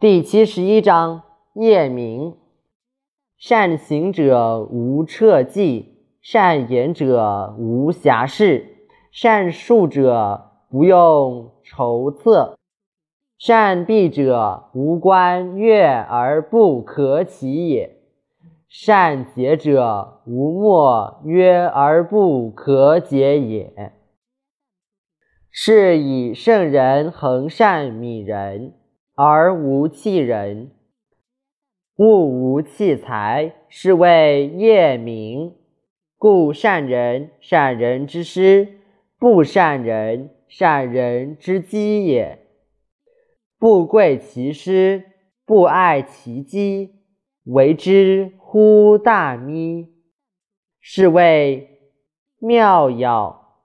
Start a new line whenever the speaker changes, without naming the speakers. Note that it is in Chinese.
第七十一章夜明。善行者无彻迹，善言者无瑕事，善述者不用筹策，善闭者无关悦而不可起也，善解者无莫约而不可解也。是以圣人恒善悯人。而无弃人，物无弃财，是谓业明。故善人善人之师，不善人善人之机也。不贵其师，不爱其机，为之乎大咪，是谓妙药。